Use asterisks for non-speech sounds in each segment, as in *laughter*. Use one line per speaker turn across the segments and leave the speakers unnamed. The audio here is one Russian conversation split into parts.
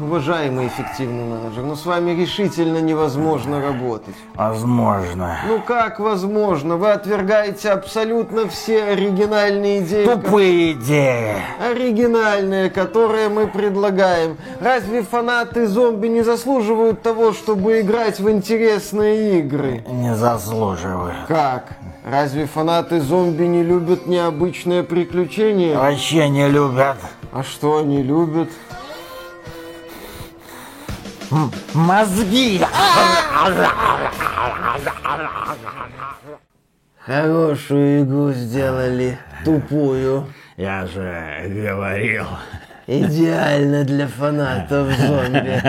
уважаемый эффективный менеджер, но с вами решительно невозможно работать.
Возможно.
Ну как возможно? Вы отвергаете абсолютно все оригинальные идеи.
Тупые идеи.
Оригинальные, которые мы предлагаем. Разве фанаты зомби не заслуживают того, чтобы играть в интересные игры?
Не заслуживают.
Как? Разве фанаты зомби не любят необычные приключения?
Вообще не любят.
А что они любят?
Мозги.
Хорошую игру сделали, тупую.
Я же говорил.
Идеально для фанатов зомби.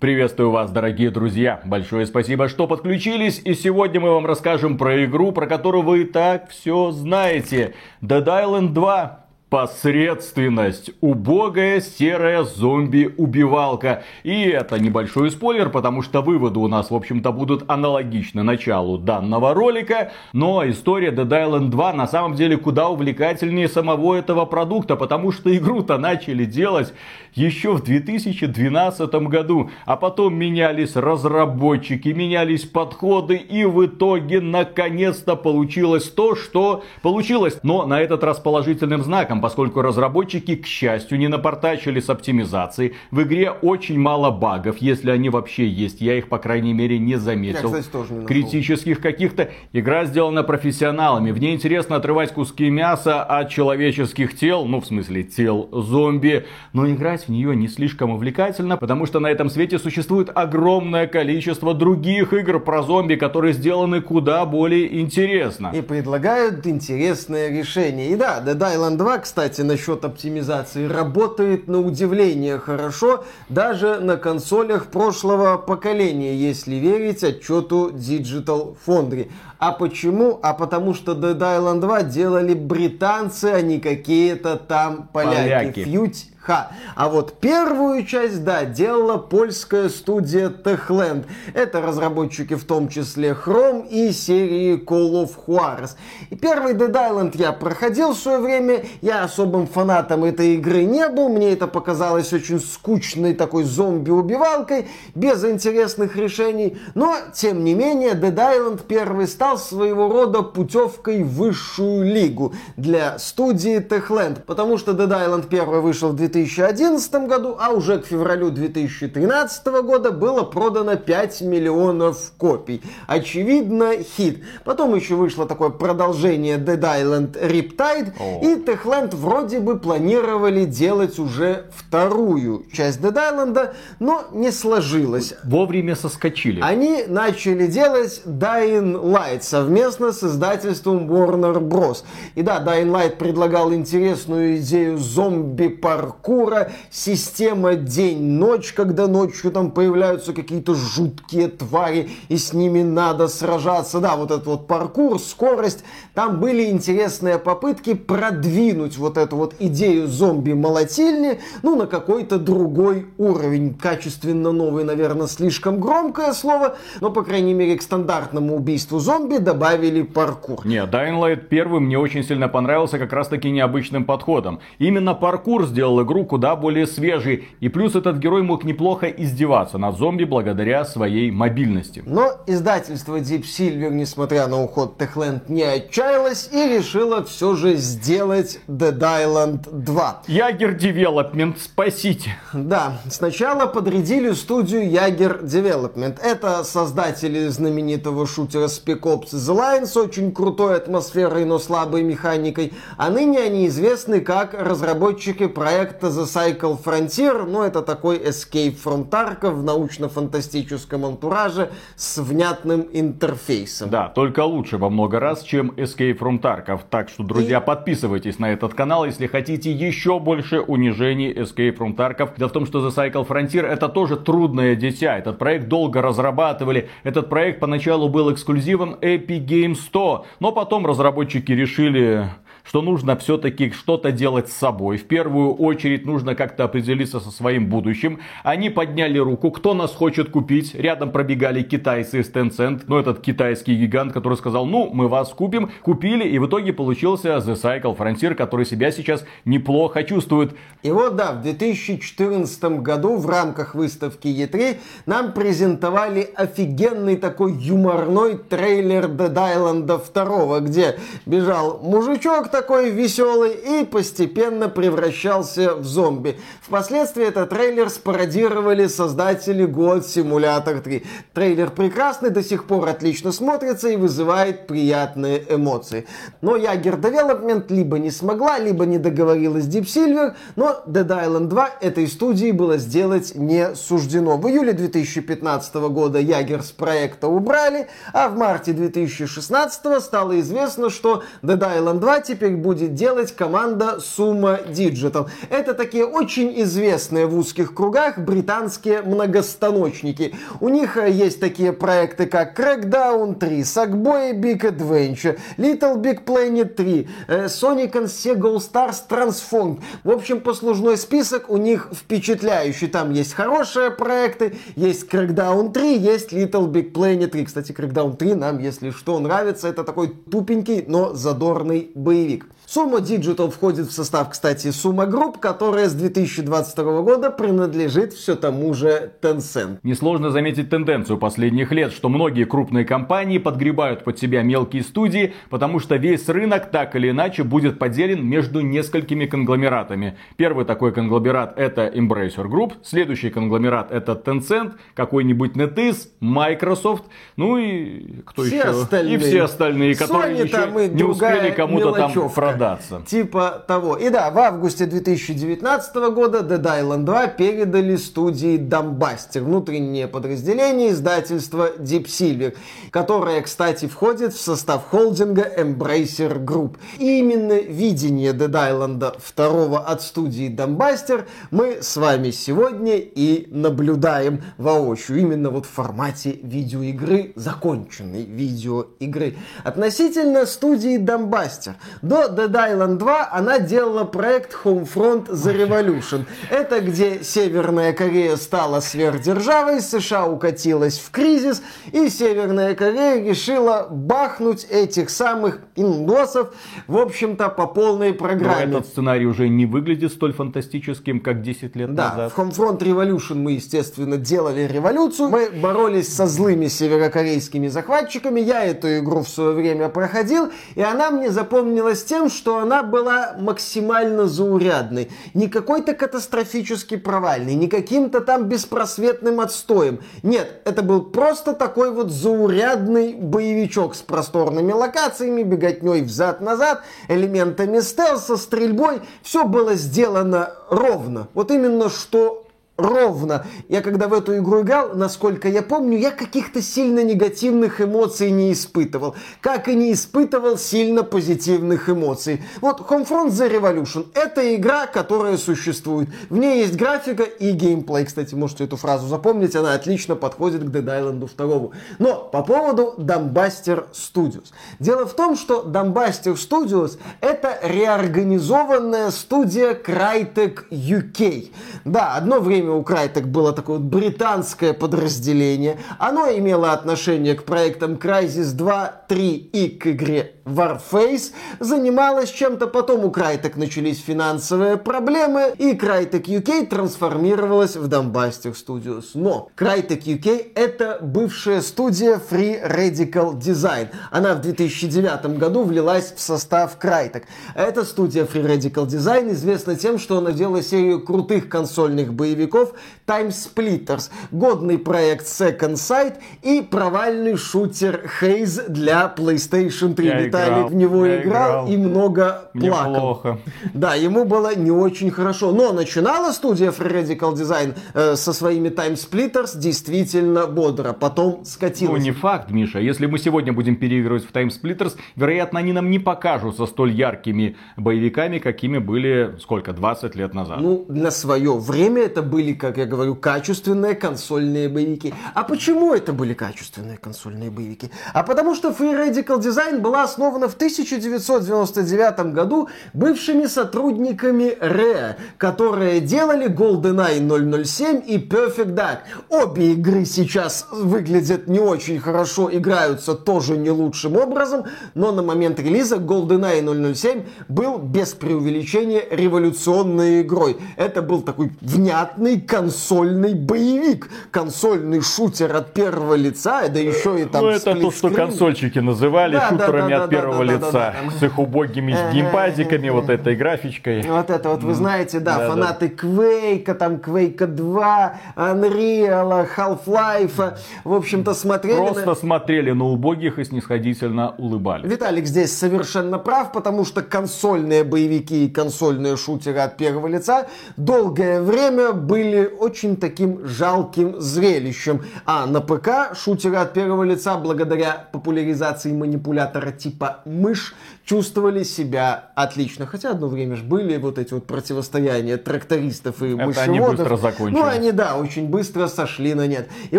Приветствую вас, дорогие друзья. Большое спасибо, что подключились. И сегодня мы вам расскажем про игру, про которую вы и так все знаете. Dead Island 2. Посредственность. Убогая серая зомби-убивалка. И это небольшой спойлер, потому что выводы у нас, в общем-то, будут аналогичны началу данного ролика. Но история Dead Island 2 на самом деле куда увлекательнее самого этого продукта, потому что игру-то начали делать еще в 2012 году. А потом менялись разработчики, менялись подходы, и в итоге наконец-то получилось то, что получилось. Но на этот раз положительным знаком, поскольку разработчики, к счастью, не напортачили с оптимизацией. В игре очень мало багов, если они вообще есть. Я их, по крайней мере, не заметил.
Я, кстати, тоже не нашел.
Критических каких-то. Игра сделана профессионалами. В ней интересно отрывать куски мяса от человеческих тел, ну, в смысле, тел зомби. Но играть в нее не слишком увлекательно, потому что на этом свете существует огромное количество других игр про зомби, которые сделаны куда более интересно.
И предлагают интересное решение. И да, Dead Island 2, кстати, насчет оптимизации, работает на удивление хорошо, даже на консолях прошлого поколения, если верить отчету Digital Foundry. А почему? А потому что Dead Island 2 делали британцы, а не какие-то там поляки.
Поляки.
Фьють Ха. А вот первую часть, да, делала польская студия Techland. Это разработчики в том числе Chrome и серии Call of Juarez. И первый Dead Island я проходил в свое время. Я особым фанатом этой игры не был. Мне это показалось очень скучной такой зомби-убивалкой, без интересных решений. Но, тем не менее, Dead Island первый стал своего рода путевкой в высшую лигу для студии Techland. Потому что Dead Island первый вышел в 2011 году, а уже к февралю 2013 года было продано 5 миллионов копий. Очевидно, хит. Потом еще вышло такое продолжение Dead Island Riptide,
О.
и Techland вроде бы планировали делать уже вторую часть Dead Island, но не сложилось.
Вовремя соскочили.
Они начали делать Dying Light совместно с издательством Warner Bros. И да, Dying Light предлагал интересную идею зомби-паркура, система день-ночь, когда ночью там появляются какие-то жуткие твари, и с ними надо сражаться. Да, вот этот вот паркур, скорость. Там были интересные попытки продвинуть вот эту вот идею зомби-молотильни, ну, на какой-то другой уровень. Качественно новый, наверное, слишком громкое слово, но, по крайней мере, к стандартному убийству зомби добавили паркур.
Не, Dying Light 1 мне очень сильно понравился как раз таки необычным подходом. Именно паркур сделал игру куда более свежей. И плюс этот герой мог неплохо издеваться над зомби благодаря своей мобильности.
Но издательство Deep Silver, несмотря на уход Techland, не отчаялось и решило все же сделать Dead Island 2.
Yager Development, спасите.
Да, сначала подрядили студию Yager Development. Это создатели знаменитого шутера Spec Ops The Line с очень крутой атмосферой, но слабой механикой. А ныне они известны как разработчики проекта The Cycle Frontier. Ну, это такой Escape from Tarkov в научно-фантастическом антураже с внятным интерфейсом.
Да, только лучше во много раз, чем Escape from Tarkov. Так что, друзья,
И-
подписывайтесь на этот канал, если хотите еще больше унижений Escape from Tarkov. Дело в том, что The Cycle Frontier это тоже трудное дитя. Этот проект долго разрабатывали. Этот проект поначалу был эксклюзивом Epic Games 100, но потом разработчики решили что нужно все-таки что-то делать с собой. В первую очередь нужно как-то определиться со своим будущим. Они подняли руку, кто нас хочет купить. Рядом пробегали китайцы из Tencent, ну этот китайский гигант, который сказал, ну мы вас купим. Купили и в итоге получился The Cycle Frontier, который себя сейчас неплохо чувствует.
И вот да, в 2014 году в рамках выставки E3 нам презентовали офигенный такой юморной трейлер Dead Island 2, где бежал мужичок такой веселый и постепенно превращался в зомби. Впоследствии этот трейлер спародировали создатели God Simulator 3. Трейлер прекрасный, до сих пор отлично смотрится и вызывает приятные эмоции. Но Ягер Development либо не смогла, либо не договорилась Deep Silver, но Dead Island 2 этой студии было сделать не суждено. В июле 2015 года Ягер с проекта убрали, а в марте 2016 стало известно, что Dead Island 2 теперь будет делать команда Suma Digital. Это такие очень известные в узких кругах британские многостаночники. У них э, есть такие проекты, как Crackdown 3, Sackboy Big Adventure, Little Big Planet 3, э, Sonic and Sega All Stars Transform. В общем, послужной список у них впечатляющий. Там есть хорошие проекты, есть Crackdown 3, есть Little Big Planet 3. Кстати, Crackdown 3 нам, если что, нравится. Это такой тупенький, но задорный боевик. Summa Digital входит в состав, кстати, Summa Group, которая с 2022 года принадлежит все тому же Tencent.
Несложно заметить тенденцию последних лет, что многие крупные компании подгребают под себя мелкие студии, потому что весь рынок так или иначе будет поделен между несколькими конгломератами. Первый такой конгломерат это Embracer Group, следующий конгломерат это Tencent, какой-нибудь NetEase, Microsoft, ну и кто
Все
еще?
остальные.
И все остальные, которые
Sony
еще не успели кому-то там
мелочевка.
Продаться.
Типа того. И да, в августе 2019 года Dead Island 2 передали студии Дамбастер, внутреннее подразделение издательства Deep Silver, которое, кстати, входит в состав холдинга Embracer Group. И именно видение Dead Island 2 от студии Дамбастер мы с вами сегодня и наблюдаем воочию. Именно вот в формате видеоигры, законченной видеоигры. Относительно студии Дамбастер. До Dead Island 2 она делала проект Homefront The Revolution. Это где Северная Корея стала сверхдержавой, США укатилась в кризис, и Северная Корея решила бахнуть этих самых индосов, в общем-то, по полной
Но
программе.
этот сценарий уже не выглядит столь фантастическим, как 10 лет
Да,
назад.
в Homefront Revolution мы, естественно, делали революцию. Мы боролись со злыми северокорейскими захватчиками. Я эту игру в свое время проходил, и она мне запомнилась тем, что она была максимально заурядной. Не какой-то катастрофически провальный, не каким-то там беспросветным отстоем. Нет, это был просто такой вот заурядный боевичок с просторными локациями, беготней взад-назад, элементами стелса, стрельбой. Все было сделано ровно. Вот именно что ровно. Я когда в эту игру играл, насколько я помню, я каких-то сильно негативных эмоций не испытывал. Как и не испытывал сильно позитивных эмоций. Вот Homefront The Revolution — это игра, которая существует. В ней есть графика и геймплей. Кстати, можете эту фразу запомнить, она отлично подходит к Dead Island 2. Но по поводу Dumbbuster Studios. Дело в том, что Dumbbuster Studios — это реорганизованная студия Crytek UK. Да, одно время у Crytek было такое вот британское подразделение. Оно имело отношение к проектам Crysis 2, 3 и к игре Warface. Занималось чем-то потом у Crytek начались финансовые проблемы, и Crytek UK трансформировалась в Dumbbuster Studios. Но Crytek UK это бывшая студия Free Radical Design. Она в 2009 году влилась в состав Crytek. Эта студия Free Radical Design известна тем, что она делала серию крутых консольных боевиков Time Splitters, годный проект Second Sight и провальный шутер Haze для PlayStation 3.
Я
Виталик
играл,
в него
я
играл,
играл.
и много
Мне
плакал.
плохо.
Да, ему было не очень хорошо. Но начинала студия Free Radical Design э, со своими Time Splitters действительно бодро. Потом
Ну,
скатилась.
не факт, Миша. Если мы сегодня будем переигрывать в Time Splitters, вероятно, они нам не покажутся столь яркими боевиками, какими были, сколько, 20 лет назад.
Ну, на свое время это были были, как я говорю, качественные консольные боевики. А почему это были качественные консольные боевики? А потому что Free Radical Design была основана в 1999 году бывшими сотрудниками Rare, которые делали GoldenEye 007 и Perfect Dark. Обе игры сейчас выглядят не очень хорошо, играются тоже не лучшим образом, но на момент релиза GoldenEye 007 был без преувеличения революционной игрой. Это был такой внятный консольный боевик, консольный шутер от первого лица, да еще и там
Ну, это то, что консольчики называли
Да,
шутерами
да, да,
от первого лица. С их убогими геймпадиками, вот этой графичкой.
Вот это вот, вы знаете, да, фанаты Квейка, там Квейка 2, Unreal, Half-Life, в общем-то, смотрели...
Просто смотрели на убогих и снисходительно улыбались.
Виталик здесь совершенно прав, потому что консольные боевики и консольные шутеры от первого лица долгое время были очень таким жалким зрелищем. А на ПК шутеры от первого лица, благодаря популяризации манипулятора типа мышь, чувствовали себя отлично. Хотя одно время же были вот эти вот противостояния трактористов и
Это
мышеводов.
они быстро.
Ну, они, да, очень быстро сошли на нет. И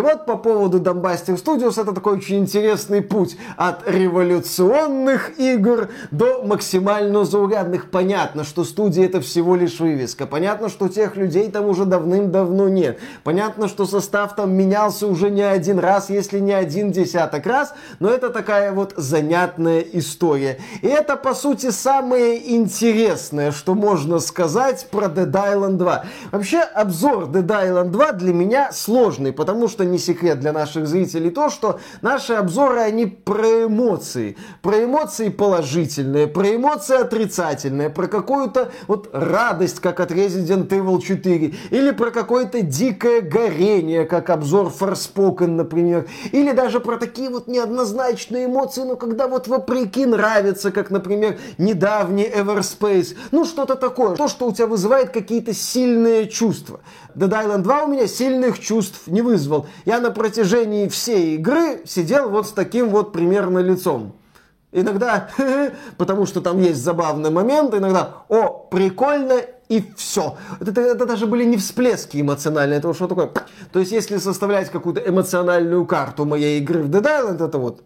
вот по поводу Dumbbuster Studios это такой очень интересный путь от революционных игр до максимально заурядных. Понятно, что студия это всего лишь вывеска. Понятно, что тех людей там уже давным-давно нет. Понятно, что состав там менялся уже не один раз, если не один десяток раз. Но это такая вот занятная история. И это, по сути, самое интересное, что можно сказать про Dead Island 2. Вообще, обзор Dead Island 2 для меня сложный, потому что не секрет для наших зрителей то, что наши обзоры, они про эмоции. Про эмоции положительные, про эмоции отрицательные, про какую-то вот радость, как от Resident Evil 4, или про какое-то дикое горение, как обзор Forspoken, например, или даже про такие вот неоднозначные эмоции, но когда вот вопреки нравится, как, например, недавний Everspace, ну что-то такое, то, что у тебя вызывает какие-то сильные чувства. Dead Island 2 у меня сильных чувств не вызвал. Я на протяжении всей игры сидел вот с таким вот примерно лицом. Иногда, *laughs* потому что там есть забавный момент, иногда, о, прикольно, и все. Это, это даже были не всплески эмоциональные, это что такое. То есть, если составлять какую-то эмоциональную карту моей игры в Dead Island, это вот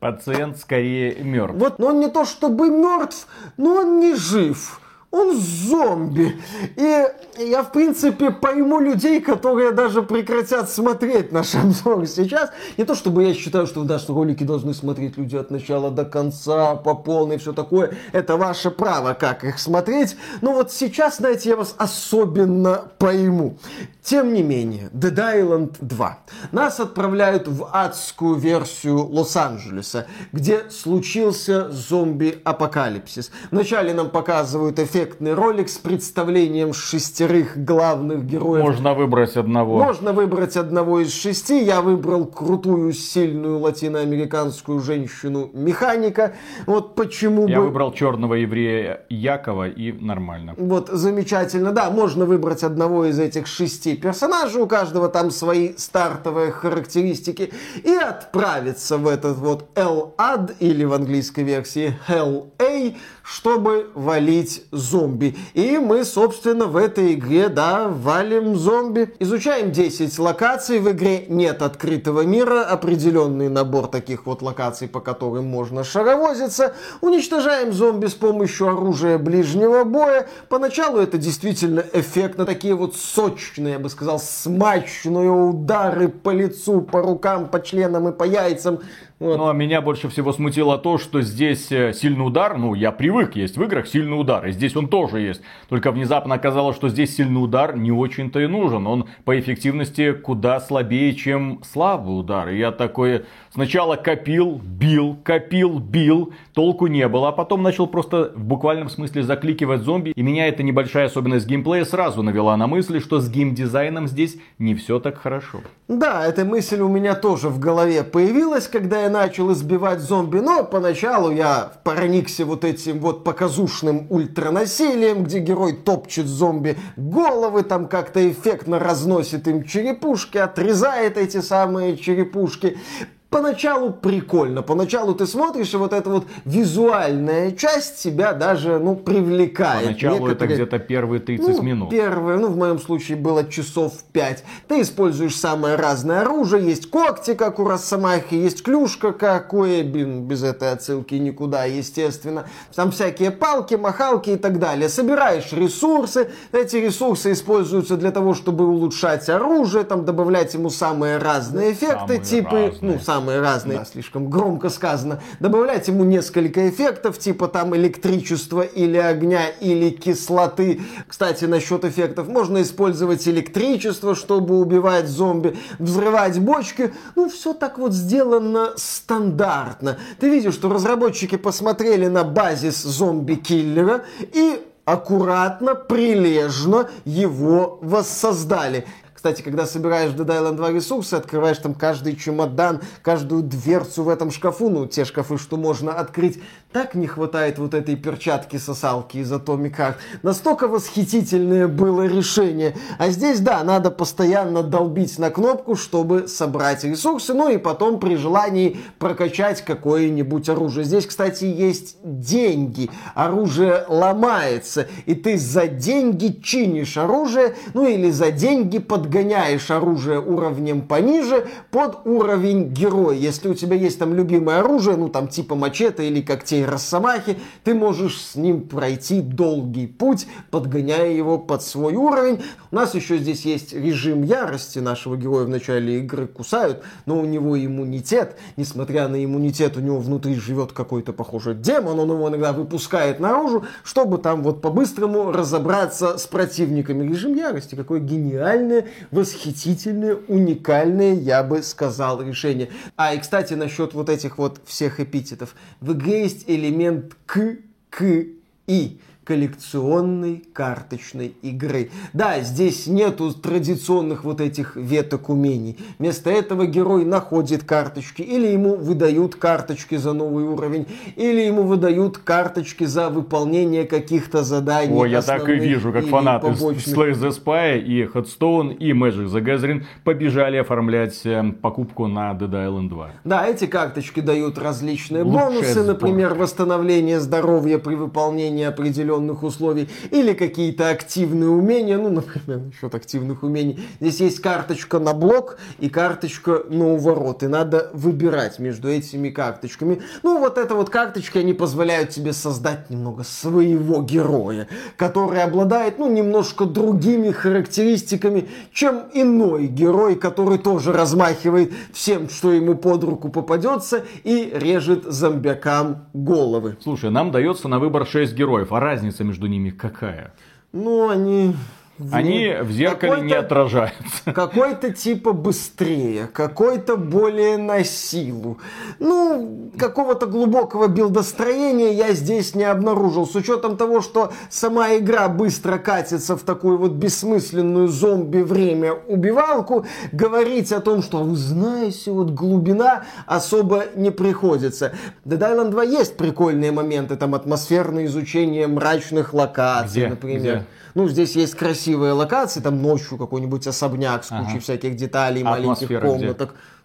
Пациент скорее мертв.
Вот, но он не то чтобы мертв, но он не жив. Он зомби. И я, в принципе, пойму людей, которые даже прекратят смотреть наш обзор сейчас. Не то, чтобы я считаю, что наши ролики должны смотреть люди от начала до конца, по полной, все такое. Это ваше право, как их смотреть. Но вот сейчас, знаете, я вас особенно пойму. Тем не менее, Dead Island 2. Нас отправляют в адскую версию Лос-Анджелеса, где случился зомби-апокалипсис. Вначале нам показывают эффектный ролик с представлением шестерых главных героев.
Можно выбрать одного.
Можно выбрать одного из шести. Я выбрал крутую, сильную латиноамериканскую женщину-механика. Вот почему
Я
бы...
выбрал черного еврея Якова и нормально.
Вот, замечательно. Да, можно выбрать одного из этих шести персонажей, у каждого там свои стартовые характеристики, и отправиться в этот вот L-Ad, или в английской версии Hell-A, чтобы валить зомби. И мы, собственно, в этой игре, да, валим зомби. Изучаем 10 локаций. В игре нет открытого мира, определенный набор таких вот локаций, по которым можно шаровозиться. Уничтожаем зомби с помощью оружия ближнего боя. Поначалу это действительно эффектно. Такие вот сочные, я бы сказал, смачные удары по лицу, по рукам, по членам и по яйцам. Вот.
Но меня больше всего смутило то, что здесь э, сильный удар, ну, я привык, есть в играх сильный удар, и здесь он тоже есть. Только внезапно оказалось, что здесь сильный удар не очень-то и нужен. Он по эффективности куда слабее, чем слабый удар. И я такой сначала копил, бил, копил, бил, толку не было, а потом начал просто в буквальном смысле закликивать зомби. И меня эта небольшая особенность геймплея сразу навела на мысли, что с геймдизайном здесь не все так хорошо.
Да, эта мысль у меня тоже в голове появилась, когда я начал избивать зомби, но поначалу я проникся вот этим вот показушным ультранасилием, где герой топчет зомби головы, там как-то эффектно разносит им черепушки, отрезает эти самые черепушки. Поначалу прикольно, поначалу ты смотришь, и вот эта вот визуальная часть тебя даже, ну, привлекает.
Поначалу это
Некоторые-
где-то первые 30
ну,
минут.
Первое, ну, в моем случае было часов 5. Ты используешь самое разное оружие. Есть когти, как у Росомахи, есть клюшка, как у Эбин, без этой отсылки никуда, естественно. Там всякие палки, махалки и так далее. Собираешь ресурсы. Эти ресурсы используются для того, чтобы улучшать оружие, там, добавлять ему самые разные эффекты,
Самые
типа,
разные.
ну, самые разные, да, слишком громко сказано. Добавлять ему несколько эффектов, типа там электричества или огня, или кислоты. Кстати, насчет эффектов, можно использовать электричество, чтобы убивать зомби, взрывать бочки. Ну, все так вот сделано стандартно. Ты видишь, что разработчики посмотрели на базис зомби-киллера и аккуратно, прилежно его воссоздали. Кстати, когда собираешь в Dead Island 2 ресурсы, открываешь там каждый чемодан, каждую дверцу в этом шкафу, ну, те шкафы, что можно открыть, так не хватает вот этой перчатки-сосалки из Atomic. Настолько восхитительное было решение. А здесь, да, надо постоянно долбить на кнопку, чтобы собрать ресурсы, ну и потом при желании прокачать какое-нибудь оружие. Здесь, кстати, есть деньги. Оружие ломается, и ты за деньги чинишь оружие, ну или за деньги подгоняешь оружие уровнем пониже под уровень героя. Если у тебя есть там любимое оружие, ну там типа мачете или когтей Росомахи, ты можешь с ним пройти долгий путь, подгоняя его под свой уровень. У нас еще здесь есть режим ярости. Нашего героя в начале игры кусают, но у него иммунитет. Несмотря на иммунитет, у него внутри живет какой-то, похоже, демон. Он его иногда выпускает наружу, чтобы там вот по-быстрому разобраться с противниками. Режим ярости, какое гениальное, восхитительное, уникальное, я бы сказал, решение. А, и, кстати, насчет вот этих вот всех эпитетов. В игре есть элемент к, к, и коллекционной карточной игры. Да, здесь нету традиционных вот этих веток умений. Вместо этого герой находит карточки, или ему выдают карточки за новый уровень, или ему выдают карточки за выполнение каких-то заданий.
Ой, я так и вижу, как фанаты. Slay the Spy и Headstone и Magic the Gathering побежали оформлять э, покупку на Dead Island 2.
Да, эти карточки дают различные
Лучшая
бонусы,
сборка.
например, восстановление здоровья при выполнении определенных условий, или какие-то активные умения, ну, например, *laughs* насчет активных умений. Здесь есть карточка на блок и карточка на уворот, и надо выбирать между этими карточками. Ну, вот это вот карточки, они позволяют тебе создать немного своего героя, который обладает, ну, немножко другими характеристиками, чем иной герой, который тоже размахивает всем, что ему под руку попадется, и режет зомбякам головы.
Слушай, нам дается на выбор 6 героев, а разница между ними какая?
Ну, они...
Они в зеркале не отражаются. *laughs*
Какой-то типа быстрее, какой-то более на силу. Ну, какого-то глубокого билдостроения я здесь не обнаружил. С учетом того, что сама игра быстро катится в такую вот бессмысленную зомби-время убивалку, говорить о том, что «А вы знаете, вот глубина особо не приходится. Dead Island 2 есть прикольные моменты, там атмосферное изучение мрачных локаций,
Где?
например.
Где?
Ну, здесь есть красивые локации, там ночью какой-нибудь особняк с кучей
Ага.
всяких деталей, маленьких
атмосфера где?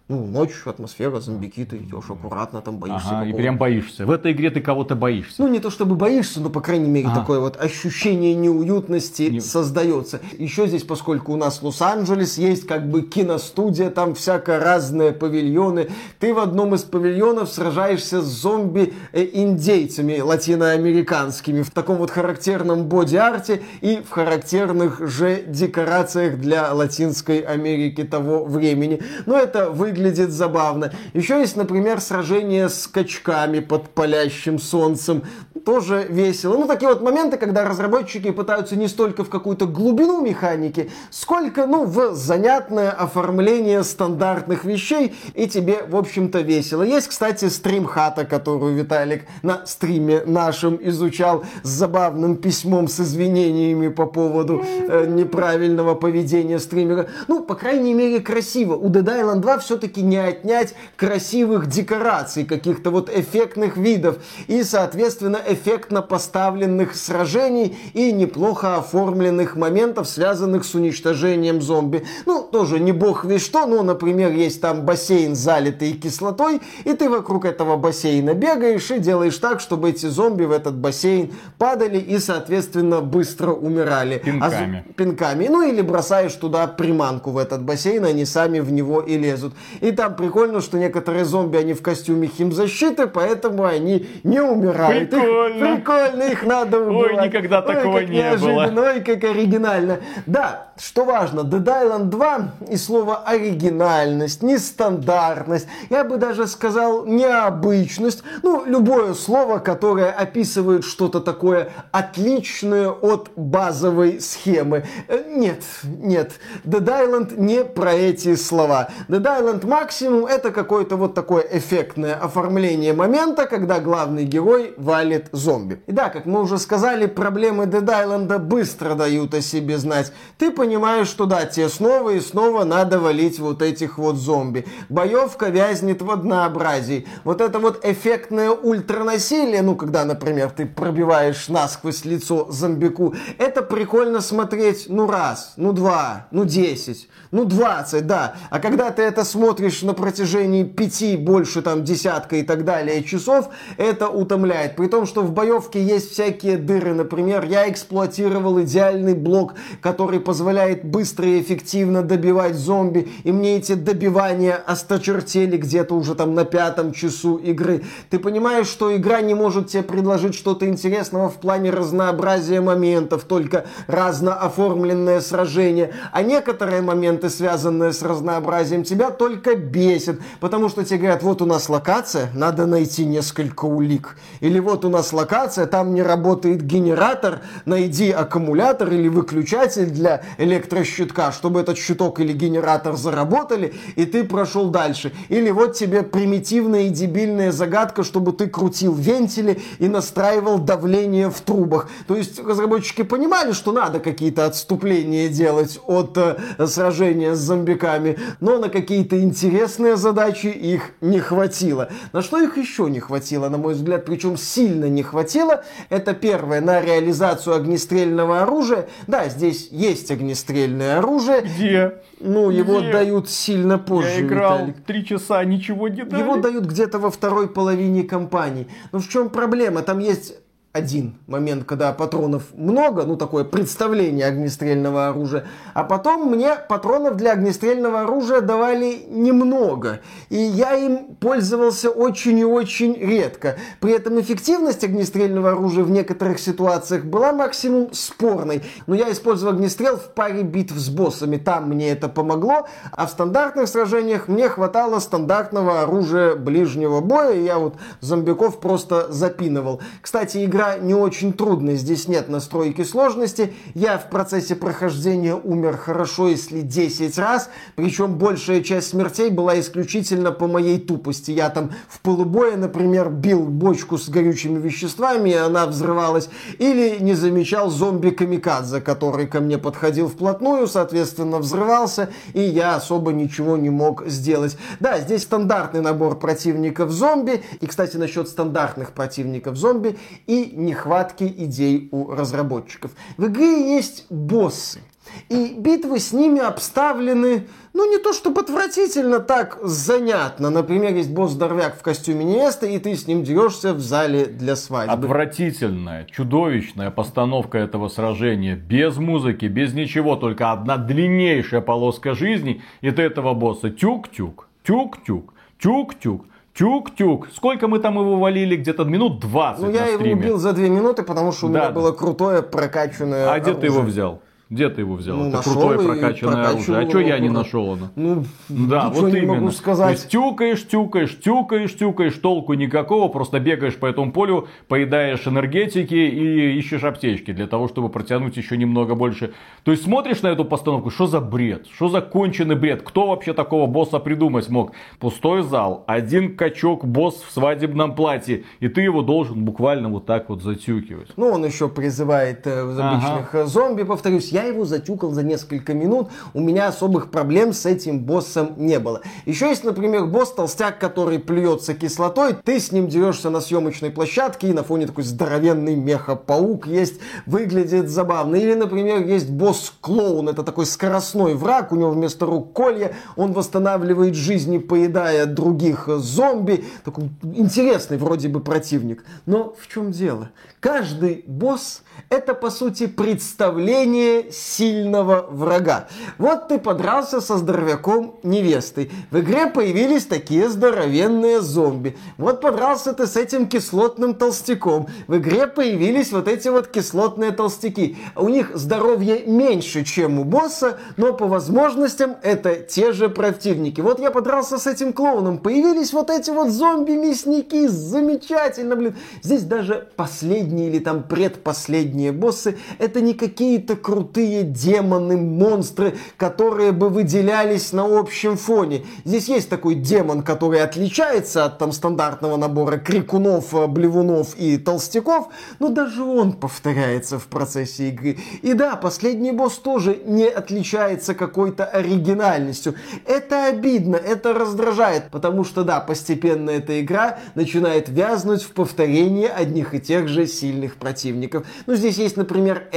Ну, ночью атмосфера, зомбики, ты идешь аккуратно, там боишься.
Ага, и прям боишься. В этой игре ты кого-то боишься.
Ну, не то чтобы боишься, но, по крайней мере,
Ага.
такое вот ощущение неуютности
Не-
создается. Еще здесь, поскольку у нас Лос-Анджелес, есть как бы киностудия, там всякое разные павильоны. Ты в одном из павильонов сражаешься с зомби-индейцами латиноамериканскими в таком вот характерном боди-арте и в характерных же декорациях для Латинской Америки того времени. Но это выглядит забавно. Еще есть, например, сражение с качками под палящим солнцем. Тоже весело. Ну, такие вот моменты, когда разработчики пытаются не столько в какую-то глубину механики, сколько, ну, в занятное оформление стандартных вещей, и тебе, в общем-то, весело. Есть, кстати, стрим-хата, которую Виталик на стриме нашем изучал с забавным письмом с извинениями по поводу э, неправильного поведения стримера. Ну, по крайней мере, красиво. У Dead Island 2 все-таки не отнять красивых декораций, каких-то вот эффектных видов и, соответственно, эффектно поставленных сражений и неплохо оформленных моментов, связанных с уничтожением зомби. Ну, тоже не бог весь что, но, например, есть там бассейн, залитый кислотой, и ты вокруг этого бассейна бегаешь и делаешь так, чтобы эти зомби в этот бассейн падали и, соответственно, быстро умирали.
Пинками.
А, пинками. Ну, или бросаешь туда приманку в этот бассейн, они сами в него и лезут. И там прикольно, что некоторые зомби, они в костюме химзащиты, поэтому они не умирают.
Прикольно.
Их, прикольно, их надо убивать.
никогда
Ой,
такого
как
не
неожиданно,
было.
Ой, как оригинально. Да, что важно, Dead Island 2 и слово оригинальность, нестандартность, я бы даже сказал необычность, ну, любое слово, которое описывает что-то такое отличное от базовой схемы. Э, Нет, нет, Dead Island не про эти слова. Dead Island максимум это какое-то вот такое эффектное оформление момента, когда главный герой валит зомби. И да, как мы уже сказали, проблемы Dead Island быстро дают о себе знать. Ты понимаешь, что да, тебе снова и снова надо валить вот этих вот зомби. Боевка вязнет в однообразии. Вот это вот эффектное ультранасилие, ну, когда, например, ты пробиваешь насквозь лицо зомбику, это прикольно смотреть, ну, раз, ну, два, ну, десять, ну, двадцать, да. А когда ты это смотришь на протяжении пяти, больше там десятка и так далее часов, это утомляет. При том, что в боевке есть всякие дыры. Например, я эксплуатировал идеальный блок, который позволяет быстро и эффективно добивать зомби. И мне эти добивания осточертели где-то уже там на пятом часу игры. Ты понимаешь, что игра не может тебе предложить что-то интересного в плане разнообразия моментов, только разно оформленное сражение. А некоторые моменты, связанные с разнообразием, тебя только бесят. Потому что тебе говорят, вот у нас локация, надо найти несколько улик. Или вот у нас локация, там не работает генератор, найди аккумулятор или выключатель для электрощитка, чтобы этот щиток или генератор заработали, и ты прошел дальше. Или вот тебе примитивная и дебильная загадка, чтобы ты крутил вентили и настраивал давление в трубах. То есть разработчики понимали, что надо какие-то отступления делать от э, сражения с зомбиками, но на какие-то интересные задачи их не хватило. На что их еще не хватило, на мой взгляд, причем сильно не хватило, это первое, на реализацию огнестрельного оружия. Да, здесь есть огнестрельное оружие,
Где?
ну, его
Где?
дают сильно позже,
Я играл три часа, ничего не дали.
Его дают где-то во второй половине кампании. Но в чем проблема? Там есть один момент, когда патронов много, ну такое представление огнестрельного оружия, а потом мне патронов для огнестрельного оружия давали немного, и я им пользовался очень и очень редко. При этом эффективность огнестрельного оружия в некоторых ситуациях была максимум спорной, но я использовал огнестрел в паре битв с боссами, там мне это помогло, а в стандартных сражениях мне хватало стандартного оружия ближнего боя, и я вот зомбиков просто запинывал. Кстати, игра не очень трудная, здесь нет настройки сложности. Я в процессе прохождения умер хорошо, если 10 раз, причем большая часть смертей была исключительно по моей тупости. Я там в полубое, например, бил бочку с горючими веществами, и она взрывалась, или не замечал зомби-камикадзе, который ко мне подходил вплотную, соответственно, взрывался, и я особо ничего не мог сделать. Да, здесь стандартный набор противников зомби, и, кстати, насчет стандартных противников зомби и нехватки идей у разработчиков. В игре есть боссы. И битвы с ними обставлены, ну не то чтобы отвратительно, так занятно. Например, есть босс-дорвяк в костюме невесты, и ты с ним дерешься в зале для свадьбы.
Отвратительная, чудовищная постановка этого сражения. Без музыки, без ничего, только одна длиннейшая полоска жизни. И ты этого босса тюк-тюк, тюк-тюк, тюк-тюк. Тюк-тюк. Сколько мы там его валили? Где-то минут 20
Ну я его убил за две минуты, потому что у
Да,
меня было крутое прокачанное
А где ты его
оружие.
взял? Где ты его взял?
Ну,
Это крутое прокачанное оружие. А что я не нашел оно?
Ну,
Да,
ничего
вот
не
именно.
могу
То
сказать.
есть тюкаешь, тюкаешь, тюкаешь, тюкаешь, толку никакого, просто бегаешь по этому полю, поедаешь энергетики и ищешь аптечки для того, чтобы протянуть еще немного больше. То есть смотришь на эту постановку, что за бред, что за конченый бред, кто вообще такого босса придумать мог? Пустой зал, один качок, босс в свадебном платье, и ты его должен буквально вот так вот затюкивать.
Ну, он еще призывает э,
Ага.
обычных э, зомби, повторюсь. Я его затюкал за несколько минут, у меня особых проблем с этим боссом не было. Еще есть, например, босс толстяк, который плюется кислотой, ты с ним дерешься на съемочной площадке, и на фоне такой здоровенный меха-паук есть, выглядит забавно. Или, например, есть босс-клоун, это такой скоростной враг, у него вместо рук колья, он восстанавливает жизни, поедая других зомби. Такой интересный вроде бы противник. Но в чем дело? Каждый босс это, по сути, представление сильного врага. Вот ты подрался со здоровяком невестой. В игре появились такие здоровенные зомби. Вот подрался ты с этим кислотным толстяком. В игре появились вот эти вот кислотные толстяки. У них здоровье меньше, чем у босса, но по возможностям это те же противники. Вот я подрался с этим клоуном. Появились вот эти вот зомби-мясники. Замечательно, блин. Здесь даже последние или там предпоследние последние боссы, это не какие-то крутые демоны, монстры, которые бы выделялись на общем фоне. Здесь есть такой демон, который отличается от там стандартного набора крикунов, блевунов и толстяков, но даже он повторяется в процессе игры. И да, последний босс тоже не отличается какой-то оригинальностью. Это обидно, это раздражает, потому что да, постепенно эта игра начинает вязнуть в повторении одних и тех же сильных противников. Ну, здесь есть, например,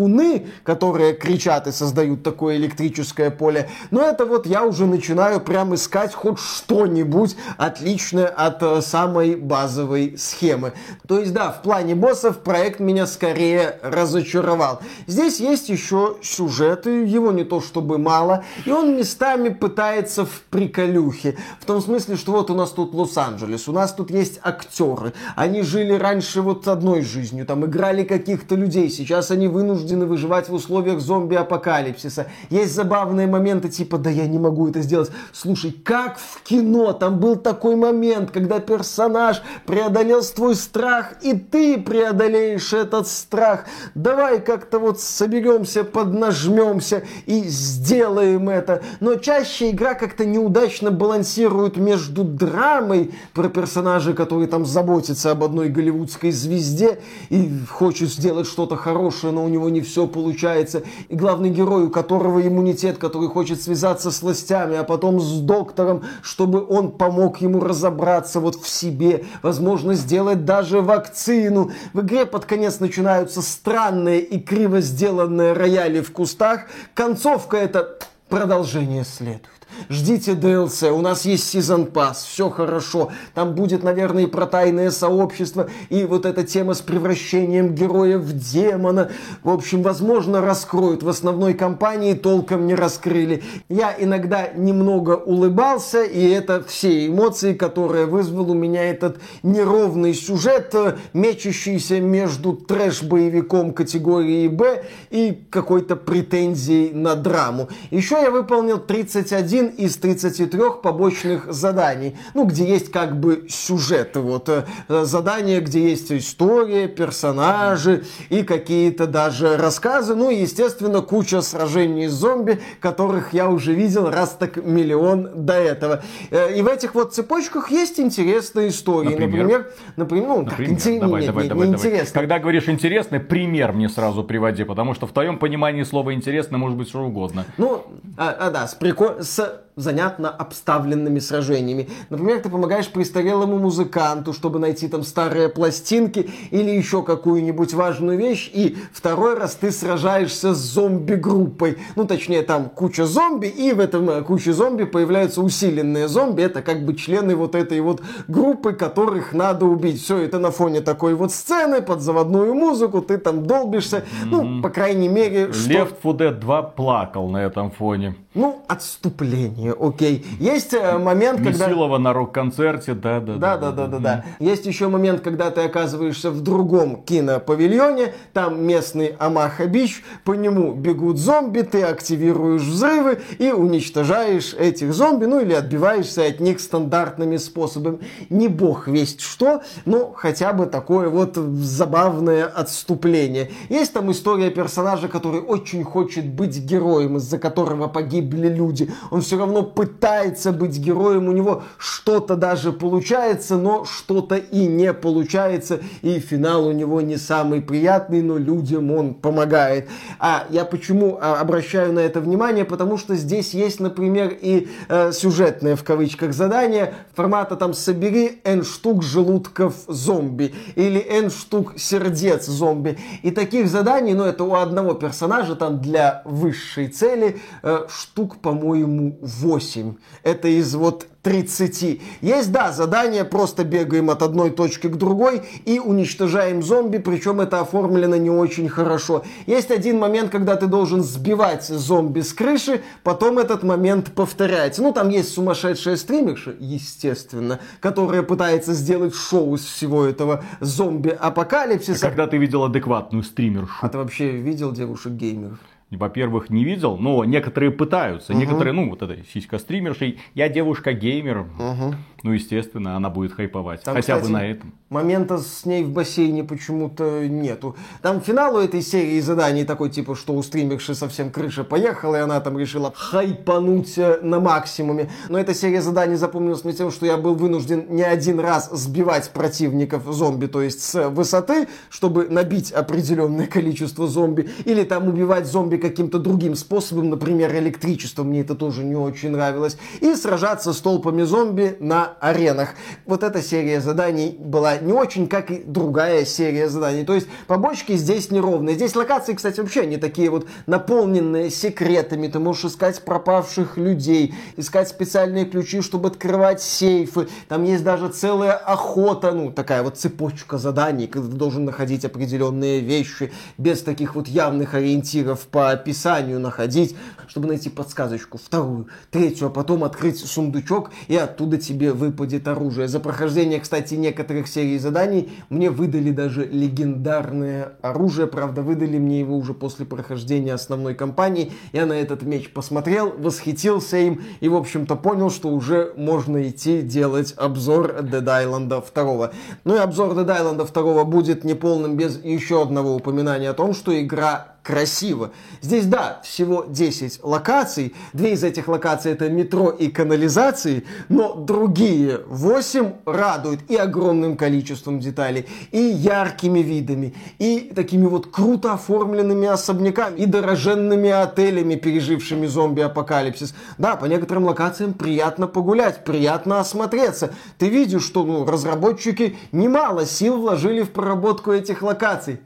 электрокрикуны, которые кричат и создают такое электрическое поле. Но это вот я уже начинаю прям искать хоть что-нибудь отличное от э, самой базовой схемы. То есть, да, в плане боссов проект меня скорее разочаровал. Здесь есть еще сюжеты, его не то чтобы мало, и он местами пытается в приколюхе. В том смысле, что вот у нас тут Лос-Анджелес, у нас тут есть актеры, они жили раньше вот одной жизнью, там играли каких-то людей. Сейчас они вынуждены выживать в условиях зомби-апокалипсиса. Есть забавные моменты типа, да я не могу это сделать. Слушай, как в кино, там был такой момент, когда персонаж преодолел твой страх, и ты преодолеешь этот страх. Давай как-то вот соберемся, поднажмемся и сделаем это. Но чаще игра как-то неудачно балансирует между драмой про персонажа, который там заботится об одной голливудской звезде, и хочет сделать что-то хорошее, но у него не все получается. И главный герой, у которого иммунитет, который хочет связаться с властями, а потом с доктором, чтобы он помог ему разобраться вот в себе, возможно, сделать даже вакцину. В игре под конец начинаются странные и криво сделанные рояли в кустах. Концовка это продолжение следует. Ждите DLC, у нас есть сезон пас, все хорошо. Там будет, наверное, и про тайное сообщество, и вот эта тема с превращением героя в демона. В общем, возможно, раскроют. В основной кампании толком не раскрыли. Я иногда немного улыбался, и это все эмоции, которые вызвал у меня этот неровный сюжет, мечущийся между трэш-боевиком категории Б и какой-то претензией на драму. Еще я выполнил 31 из 33 побочных заданий, ну, где есть как бы сюжет, вот, э, задания, где есть история, персонажи и какие-то даже рассказы, ну, и, естественно, куча сражений с зомби, которых я уже видел раз так миллион до этого. Э, и в этих вот цепочках есть интересные истории.
Например?
Например, ну,
Например?
как, интерес...
Давай,
нет,
давай,
нет,
давай,
не
давай.
интересно.
Когда говоришь интересный, пример мне сразу приводи, потому что в твоем понимании слова интересно может быть что угодно.
Ну, а, а, да, с, прикол... с Agora, занятно обставленными сражениями. Например, ты помогаешь престарелому музыканту, чтобы найти там старые пластинки или еще какую-нибудь важную вещь, и второй раз ты сражаешься с зомби-группой. Ну, точнее, там куча зомби, и в этом э, куче зомби появляются усиленные зомби. Это как бы члены вот этой вот группы, которых надо убить. Все это на фоне такой вот сцены, под заводную музыку, ты там долбишься. Ну, по крайней мере, что...
Left 4 Dead 2 плакал на этом фоне.
Ну, отступление, окей. Есть э, момент, когда...
Месилова на рок-концерте, да, да,
Да, да, да, да, да. Есть еще момент, когда ты оказываешься в другом кинопавильоне, там местный Амаха Бич, по нему бегут зомби, ты активируешь взрывы и уничтожаешь этих зомби, ну или отбиваешься от них стандартными способами. Не бог весть что, но хотя бы такое вот забавное отступление. Есть там история персонажа, который очень хочет быть героем, из-за которого погибли люди. Он все равно равно пытается быть героем, у него что-то даже получается, но что-то и не получается, и финал у него не самый приятный, но людям он помогает. А я почему а, обращаю на это внимание? Потому что здесь есть, например, и э, сюжетное в кавычках задание формата там «собери N штук желудков зомби» или N штук сердец зомби. И таких заданий, ну это у одного персонажа там для высшей цели э, штук, по-моему, 8. Это из вот 30. Есть, да, задание, просто бегаем от одной точки к другой и уничтожаем зомби, причем это оформлено не очень хорошо. Есть один момент, когда ты должен сбивать зомби с крыши, потом этот момент повторяется. Ну, там есть сумасшедшая стримерша, естественно, которая пытается сделать шоу из всего этого зомби-апокалипсиса.
А когда ты видел адекватную стримершу?
А ты вообще видел девушек-геймеров?
Во-первых, не видел, но некоторые пытаются. Угу. Некоторые, ну, вот эта сиська стримершей, я девушка-геймер. Угу. Ну, естественно, она будет хайповать. Там, Хотя кстати, бы на этом.
Момента с ней в бассейне почему-то нету. Там финал у этой серии заданий такой, типа, что у стримерши совсем крыша поехала, и она там решила хайпануть э, на максимуме. Но эта серия заданий запомнилась мне тем, что я был вынужден не один раз сбивать противников зомби, то есть с высоты, чтобы набить определенное количество зомби, или там убивать зомби каким-то другим способом, например, электричеством, мне это тоже не очень нравилось, и сражаться с толпами зомби на аренах. Вот эта серия заданий была не очень, как и другая серия заданий. То есть побочки здесь неровные. Здесь локации, кстати, вообще не такие вот наполненные секретами. Ты можешь искать пропавших людей, искать специальные ключи, чтобы открывать сейфы. Там есть даже целая охота, ну, такая вот цепочка заданий, когда ты должен находить определенные вещи без таких вот явных ориентиров по описанию находить, чтобы найти подсказочку, вторую, третью, а потом открыть сундучок и оттуда тебе выпадет оружие. За прохождение, кстати, некоторых серий заданий мне выдали даже легендарное оружие. Правда, выдали мне его уже после прохождения основной кампании. Я на этот меч посмотрел, восхитился им и, в общем-то, понял, что уже можно идти делать обзор Dead Island 2. Ну и обзор Dead Island 2 будет неполным без еще одного упоминания о том, что игра красиво. Здесь, да, всего 10 локаций. Две из этих локаций это метро и канализации, но другие 8 радуют и огромным количеством деталей, и яркими видами, и такими вот круто оформленными особняками, и дороженными отелями, пережившими зомби-апокалипсис. Да, по некоторым локациям приятно погулять, приятно осмотреться. Ты видишь, что ну, разработчики немало сил вложили в проработку этих локаций.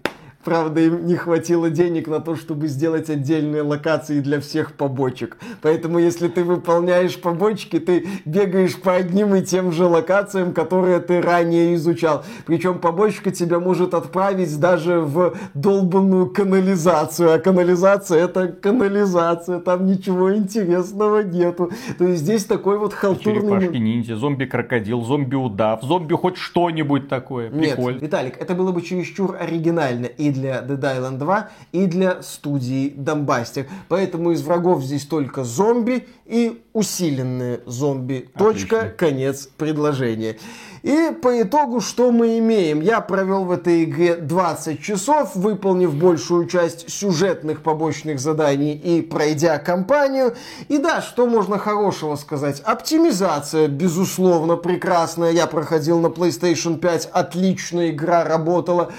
Правда, им не хватило денег на то, чтобы сделать отдельные локации для всех побочек. Поэтому, если ты выполняешь побочки, ты бегаешь по одним и тем же локациям, которые ты ранее изучал. Причем побочка тебя может отправить даже в долбанную канализацию. А канализация это канализация, там ничего интересного нету. То есть здесь такой вот халтурный...
Черепашки ниндзя, зомби-крокодил, зомби-удав, зомби хоть что-нибудь такое.
Прикольно. Нет, Виталик, это было бы чересчур оригинально. И для Dead Island 2, и для студии Донбастер. Поэтому из врагов здесь только зомби и усиленные зомби. Точка, Отлично. конец предложения. И по итогу, что мы имеем? Я провел в этой игре 20 часов, выполнив большую часть сюжетных побочных заданий и пройдя кампанию. И да, что можно хорошего сказать? Оптимизация, безусловно, прекрасная. Я проходил на PlayStation 5, отличная игра работала.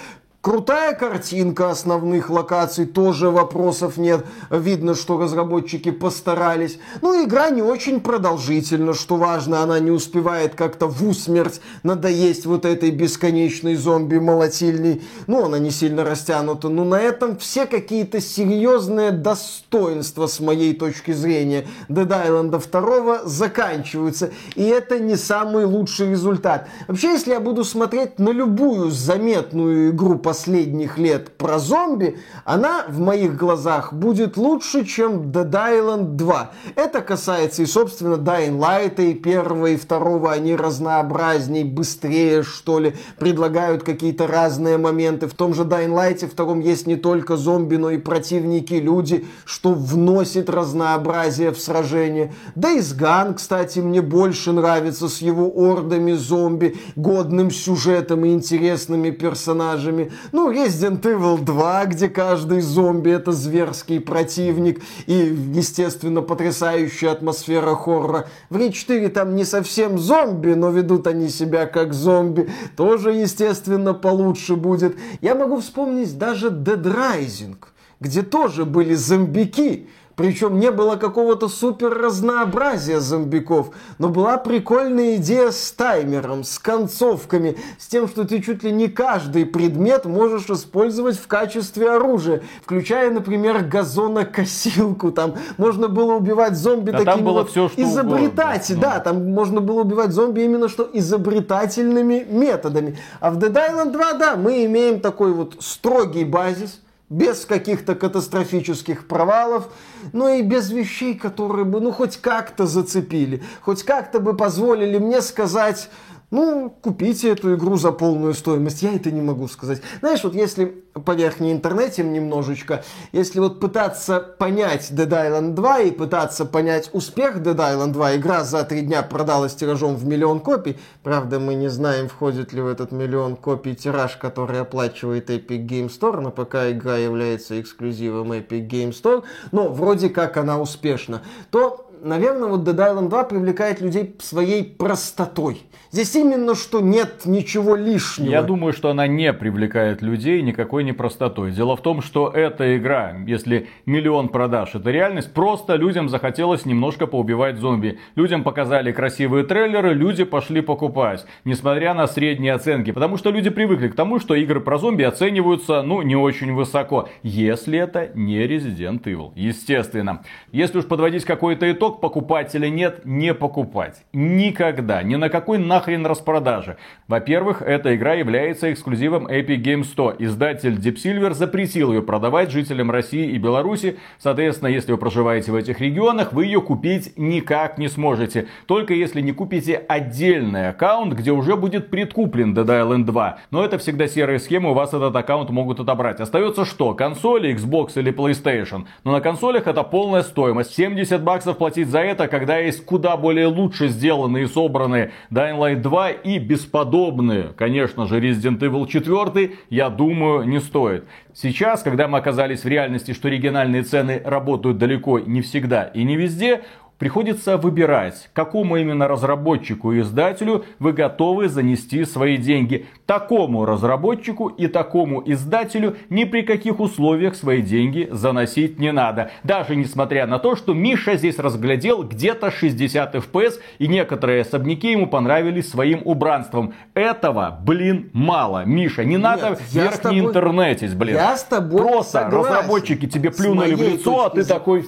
Крутая картинка основных локаций, тоже вопросов нет. Видно, что разработчики постарались. Ну, игра не очень продолжительна, что важно. Она не успевает как-то в усмерть надоесть вот этой бесконечной зомби-молотильной. Ну, она не сильно растянута. Но на этом все какие-то серьезные достоинства, с моей точки зрения, Dead Island 2 заканчиваются. И это не самый лучший результат. Вообще, если я буду смотреть на любую заметную игру по последних лет про зомби, она в моих глазах будет лучше, чем Dead Island 2. Это касается и, собственно, Dying Light, и первого, и второго. Они разнообразней, быстрее, что ли, предлагают какие-то разные моменты. В том же Dying Light втором есть не только зомби, но и противники, люди, что вносит разнообразие в сражение. Days Gone, кстати, мне больше нравится с его ордами зомби, годным сюжетом и интересными персонажами. Ну, Resident Evil 2, где каждый зомби это зверский противник и, естественно, потрясающая атмосфера хоррора. В Ре 4 там не совсем зомби, но ведут они себя как зомби. Тоже, естественно, получше будет. Я могу вспомнить даже Dead Rising, где тоже были зомбики, причем не было какого-то супер разнообразия зомбиков, но была прикольная идея с таймером, с концовками, с тем, что ты чуть ли не каждый предмет можешь использовать в качестве оружия, включая, например, газонокосилку. Там можно было убивать зомби
Да
такими
было
вот
всё, что
изобретатель,
угодно.
да, там можно было убивать зомби именно что изобретательными методами. А в Dead Island 2, да, мы имеем такой вот строгий базис, без каких-то катастрофических провалов, но и без вещей, которые бы, ну, хоть как-то зацепили, хоть как-то бы позволили мне сказать, ну, купите эту игру за полную стоимость. Я это не могу сказать. Знаешь, вот если по верхней интернете немножечко, если вот пытаться понять Dead Island 2 и пытаться понять успех Dead Island 2, игра за три дня продалась тиражом в миллион копий. Правда, мы не знаем, входит ли в этот миллион копий тираж, который оплачивает Epic Game Store, но пока игра является эксклюзивом Epic Game Store, но вроде как она успешна, то наверное, вот Dead Island 2 привлекает людей своей простотой. Здесь именно что нет ничего лишнего.
Я думаю, что она не привлекает людей никакой непростотой. Дело в том, что эта игра, если миллион продаж это реальность, просто людям захотелось немножко поубивать зомби. Людям показали красивые трейлеры, люди пошли покупать, несмотря на средние оценки. Потому что люди привыкли к тому, что игры про зомби оцениваются, ну, не очень высоко. Если это не Resident Evil, естественно. Если уж подводить какой-то итог, покупателя нет, не покупать. Никогда, ни на какой нахрен распродаже. Во-первых, эта игра является эксклюзивом Epic Games 100. Издатель Deep Silver запретил ее продавать жителям России и Беларуси. Соответственно, если вы проживаете в этих регионах, вы ее купить никак не сможете. Только если не купите отдельный аккаунт, где уже будет предкуплен Dead Island 2. Но это всегда серая схема, у вас этот аккаунт могут отобрать. Остается что? Консоли, Xbox или PlayStation. Но на консолях это полная стоимость. 70 баксов платить за это, когда есть куда более лучше сделанные и собранные Dying Light 2 и бесподобные, конечно же, Resident Evil 4, я думаю, не стоит. Сейчас, когда мы оказались в реальности, что региональные цены работают далеко не всегда и не везде, приходится выбирать, какому именно разработчику и издателю вы готовы занести свои деньги. Такому разработчику и такому издателю ни при каких условиях свои деньги заносить не надо. Даже несмотря на то, что Миша здесь разглядел где-то 60 FPS и некоторые особняки ему понравились своим убранством. Этого, блин, мало. Миша, не надо вверх
тобой-
не интернетить, блин.
Я с тобой
Просто
согласен.
разработчики тебе плюнули в лицо, а ты такой...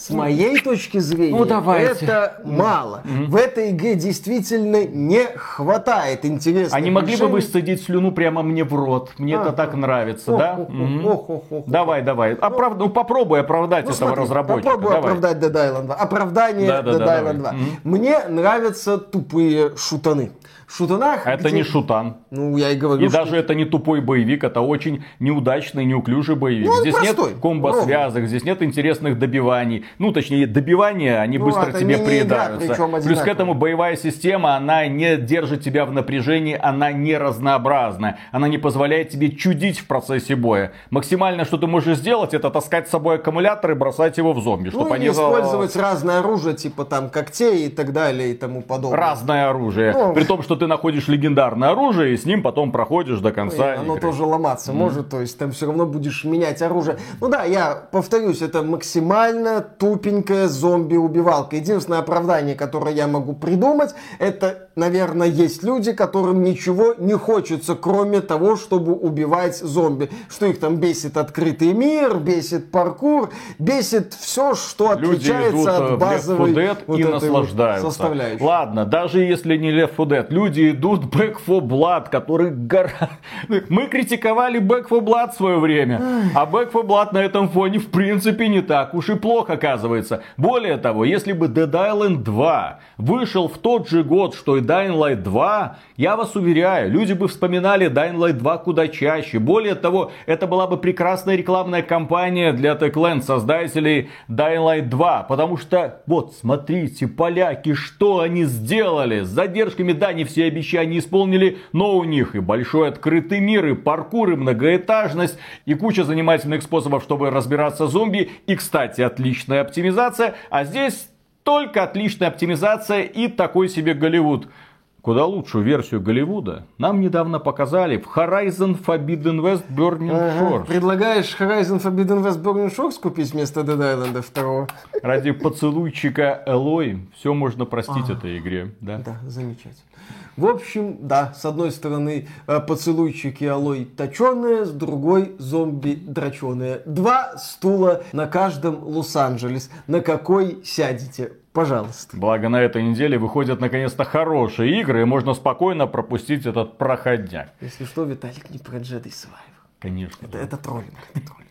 С моей точки зрения,
Ну, давайте.
это мало. В этой игре действительно не хватает интересных
не могли бы
решений.
сцедить слюну прямо мне в рот? Мне это
А,
так
а.
нравится, да?
ох, ох.
Давай, давай. Оправ- Ну, попробуй оправдать
Ну,
этого
смотри,
разработчика.
Попробую
Давай.
оправдать Dead Island 2. Оправдание
Да, да,
Dead
да,
Island
давай.
2.
Мгм.
Мне нравятся тупые шутаны. В шутанах...
Это
где-
не шутан.
Ну, я и говорю,
И
что-
даже это не тупой боевик, это очень неудачный, неуклюжий боевик.
Ну,
здесь
простой,
нет комбо-связок, здесь нет интересных добиваний. Ну, точнее, добивания, они
Ну,
быстро тебе приедаются. Плюс к этому боевая система, она не держит тебя в напряжении, она не разнообразна. Она не позволяет тебе чудить в процессе боя. Максимально, что ты можешь сделать, это таскать с собой аккумулятор и бросать его в зомби.
Ну,
чтобы
или
они
использовать разное оружие, типа там когтей и так далее и тому подобное.
разное оружие.
Ну.
При том, что ты находишь легендарное оружие и с ним потом проходишь до
И
конца
оно
игры.
тоже ломаться может, то есть там все равно будешь менять оружие. Ну да, я повторюсь, это максимально тупенькая зомби-убивалка. Единственное оправдание, которое я могу придумать, это, наверное, есть люди, которым ничего не хочется, кроме того, чтобы убивать зомби. Что их там бесит открытый мир, бесит паркур, бесит все, что
Люди
отличается
идут э,
от
Left
базовой
4 Dead
вот
и
этой вот
наслаждаются.
составляющей.
Ладно, даже если не Left 4 Dead, люди идут Back 4 Blood, который гора... Мы критиковали Back 4 Blood в свое время, а Back 4 Blood на этом фоне в принципе не так уж и плохо оказывается. Более того, если бы Dead Island 2 вышел в тот же год, что и Dying Light 2, я вас уверяю, люди бы вспоминали Dying Light 2 куда чаще. Более того, это была бы прекрасная рекламная кампания для Techland, создателей Dying Light 2. Потому что, вот, смотрите, поляки, что они сделали. С задержками, да, не все все обещания исполнили, но у них и большой открытый мир, и паркур, и многоэтажность, и куча занимательных способов, чтобы разбираться с зомби, и, кстати, отличная оптимизация, а здесь только отличная оптимизация и такой себе Голливуд. Куда лучшую версию Голливуда нам недавно показали в Horizon Forbidden West Burning
Ага.
Shores.
Предлагаешь Horizon Forbidden West Burning Shores купить вместо Dead Island 2?
Ради поцелуйчика Элой все можно простить этой игре. Да?
Да, замечательно. В общем, да, с одной стороны э, поцелуйчики алой точеные, с другой зомби дроченые. Два стула на каждом Лос-Анджелес. На какой сядете? Пожалуйста.
Благо на этой неделе выходят наконец-то хорошие игры, и можно спокойно пропустить этот проходняк.
Если что, Виталик не про Jedi Survivor.
Конечно.
Это, это троллинг. это троллинг.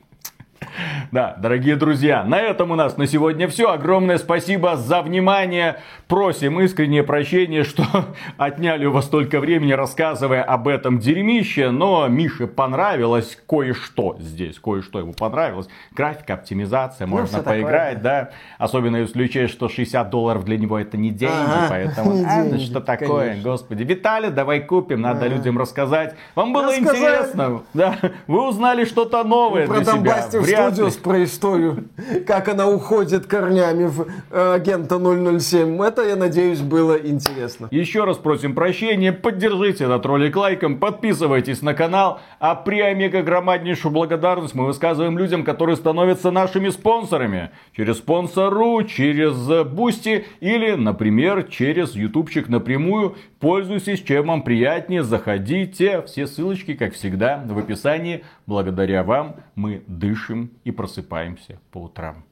Да, дорогие друзья, на этом у нас на сегодня все. Огромное спасибо за внимание. Просим искреннее прощение, что *laughs* отняли у вас столько времени, рассказывая об этом дерьмище. Но Мише понравилось кое-что здесь. Кое-что ему понравилось. Графика, оптимизация, можно
всё такое,
поиграть, да. Особенно если учесть, что 60 долларов для него это не деньги.
Ага, *laughs*
поэтому,
не
а, ну
деньги,
что такое,
конечно.
господи. Виталий, давай купим, надо людям рассказать. Вам было
Рассказать.
интересно. Да, вы узнали что-то новое
Про
для себя. Вряд
Studios, про историю, *laughs* как она уходит корнями в э, агента 007. Это, я надеюсь, было интересно.
Еще раз просим прощения, поддержите этот ролик лайком, подписывайтесь на канал, а при омега громаднейшую благодарность мы высказываем людям, которые становятся нашими спонсорами. Через спонсору, через Boosty или, например, через ютубчик напрямую. Пользуйтесь, чем вам приятнее, заходите. Все ссылочки, как всегда, в описании. Благодаря вам мы дышим и просыпаемся по утрам.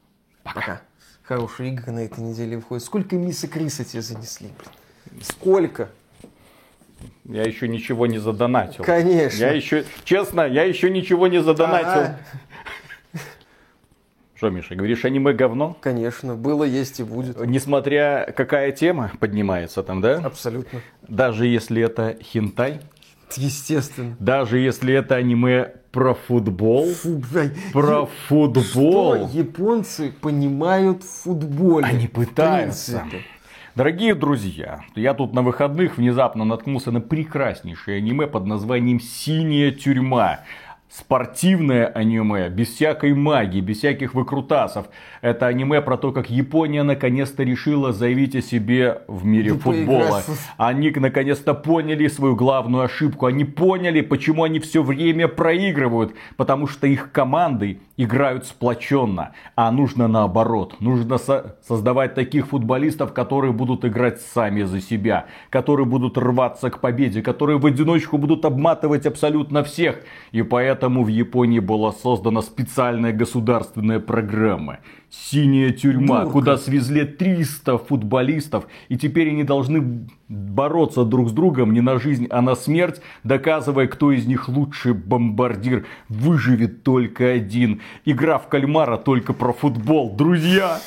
Пока. Хорошие игры на этой неделе выходят. Сколько мисок риса тебе занесли, блин? Сколько?
Я еще ничего не задонатил.
Конечно.
Я еще, честно, я еще ничего не задонатил. *laughs* Что, Миша, говоришь, аниме говно?
Конечно, было, есть и будет.
Несмотря какая тема поднимается там, да?
Абсолютно.
Даже если это хентай,
Естественно.
даже если это аниме про футбол,
Фу, блядь.
про
Что
футбол,
японцы понимают в футболе?
они пытаются. Дорогие друзья, я тут на выходных внезапно наткнулся на прекраснейшее аниме под названием «Синяя тюрьма». Спортивное аниме, без всякой магии, без всяких выкрутасов. Это аниме про то, как Япония наконец-то решила заявить о себе в мире
Ну,
футбола. Они наконец-то поняли свою главную ошибку. Они поняли, почему они все время проигрывают. Потому что их команды играют сплоченно. А нужно наоборот. Нужно со- создавать таких футболистов, которые будут играть сами за себя. Которые будут рваться к победе. Которые в одиночку будут обматывать абсолютно всех. И поэтому в Японии была создана специальная государственная программа. Синяя тюрьма,
Дурка.
куда свезли 300 футболистов, и теперь они должны бороться друг с другом не на жизнь, а на смерть, доказывая, кто из них лучший бомбардир. Выживет только один. Игра в кальмара только про футбол. Друзья!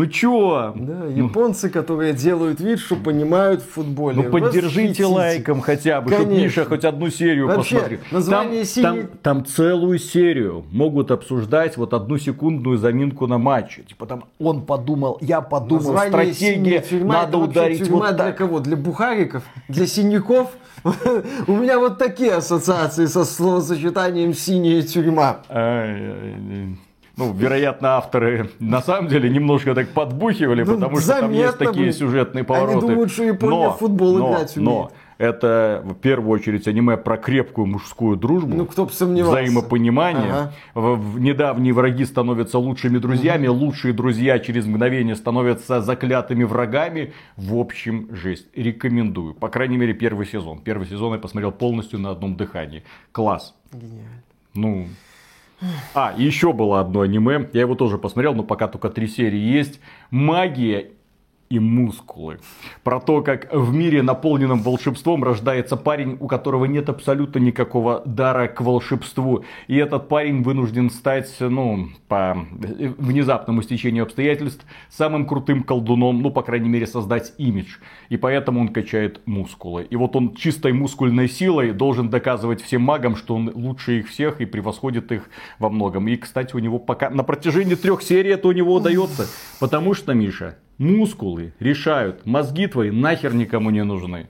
Ну чё?
Да, японцы, которые делают вид, что понимают в футболе.
Ну поддержите
Восхитите.
лайком хотя бы, чтобы. Миша хоть одну серию
Вообще,
посмотрел.
название
там,
«Синий-»
там, там целую серию могут обсуждать вот одну секундную заминку на матче. Типа там он подумал, я подумал,
Название
стратегия,
«Синяя тюрьма»
надо
это
ударить
тюрьма
вот
для
так.
кого? Для бухариков? Для синяков? *laughs* У меня вот такие ассоциации со словосочетанием «синяя тюрьма».
Ну, вероятно, авторы на самом деле немножко так подбухивали,
Ну,
потому что там есть такие
блин.
сюжетные
Они
повороты.
думают, что Япония в футбол
но,
играть
но
умеет.
это в первую очередь аниме про крепкую мужскую дружбу.
Ну, кто бы сомневался.
взаимопонимание.
Ага.
В- в- недавние враги становятся лучшими друзьями, лучшие друзья через мгновение становятся заклятыми врагами. В общем, жесть. Рекомендую. По крайней мере, первый сезон. Первый сезон я посмотрел полностью на одном дыхании. Класс.
Гениально.
Ну. А, еще было одно аниме. Я его тоже посмотрел, но пока только три серии есть. Магия и мускулы. Про то, как в мире, наполненном волшебством, рождается парень, у которого нет абсолютно никакого дара к волшебству. И этот парень вынужден стать, ну, по внезапному стечению обстоятельств, самым крутым колдуном, ну, по крайней мере, создать имидж. И поэтому он качает мускулы. И вот он чистой мускульной силой должен доказывать всем магам, что он лучше их всех и превосходит их во многом. И, кстати, у него пока на протяжении трех серий это у него удается. Потому что, Миша, мускулы решают, мозги твои нахер никому не нужны.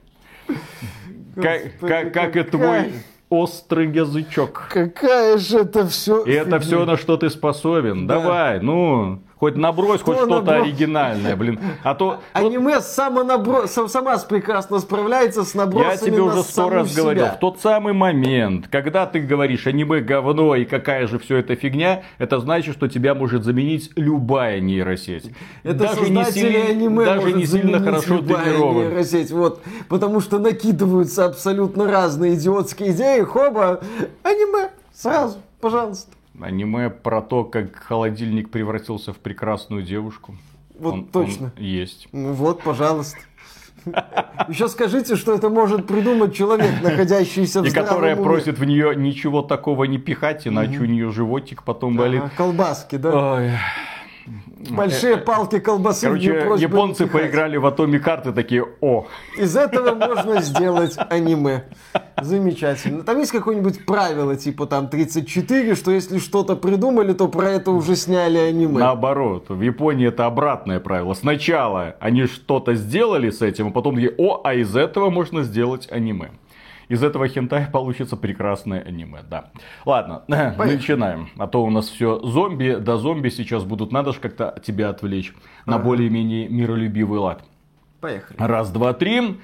Как, как, как и твой острый язычок.
Какая же это все...
И это все, на что ты способен.
Да.
Давай, ну, хоть набрось хоть
Что
что-то
наброс?
оригинальное, блин. А то *laughs* вот
Аниме самонабро... сам- сама прекрасно справляется с набросами
я тебе уже сто раз говорил,
себя.
в тот самый момент, когда ты говоришь аниме говно и какая же все это фигня, это значит, что тебя может заменить любая нейросеть.
Это
даже не, сильно-
аниме
даже не сильно хорошо
любая
тренирован.
нейросеть, вот, потому что накидываются абсолютно разные идиотские идеи, хоба, аниме, сразу, пожалуйста.
Аниме про то, как холодильник превратился в прекрасную девушку.
Вот
Он-
точно.
он есть.
Ну вот, пожалуйста. Еще скажите, что это может придумать человек, находящийся в
И которая
уме.
просит в нее ничего такого не пихать, иначе у нее животик потом болит.
Ага, колбаски, да.
Ой.
Большие палки колбасы. в неё
Короче, японцы поиграли в Atomic карты такие, о,
Из этого можно сделать аниме. Замечательно. Там есть какое-нибудь правило, типа там 34, что если что-то придумали, то про это уже сняли аниме.
наоборот. В Японии это обратное правило. Сначала они что-то сделали с этим, а потом такие, о, а из этого можно сделать аниме. Из этого хентая получится прекрасное аниме, да. Ладно, *clears throat* начинаем. А то у нас все зомби, да зомби сейчас будут. Надо же как-то тебя отвлечь на более-менее миролюбивый лад.
Поехали.
Раз, два, три.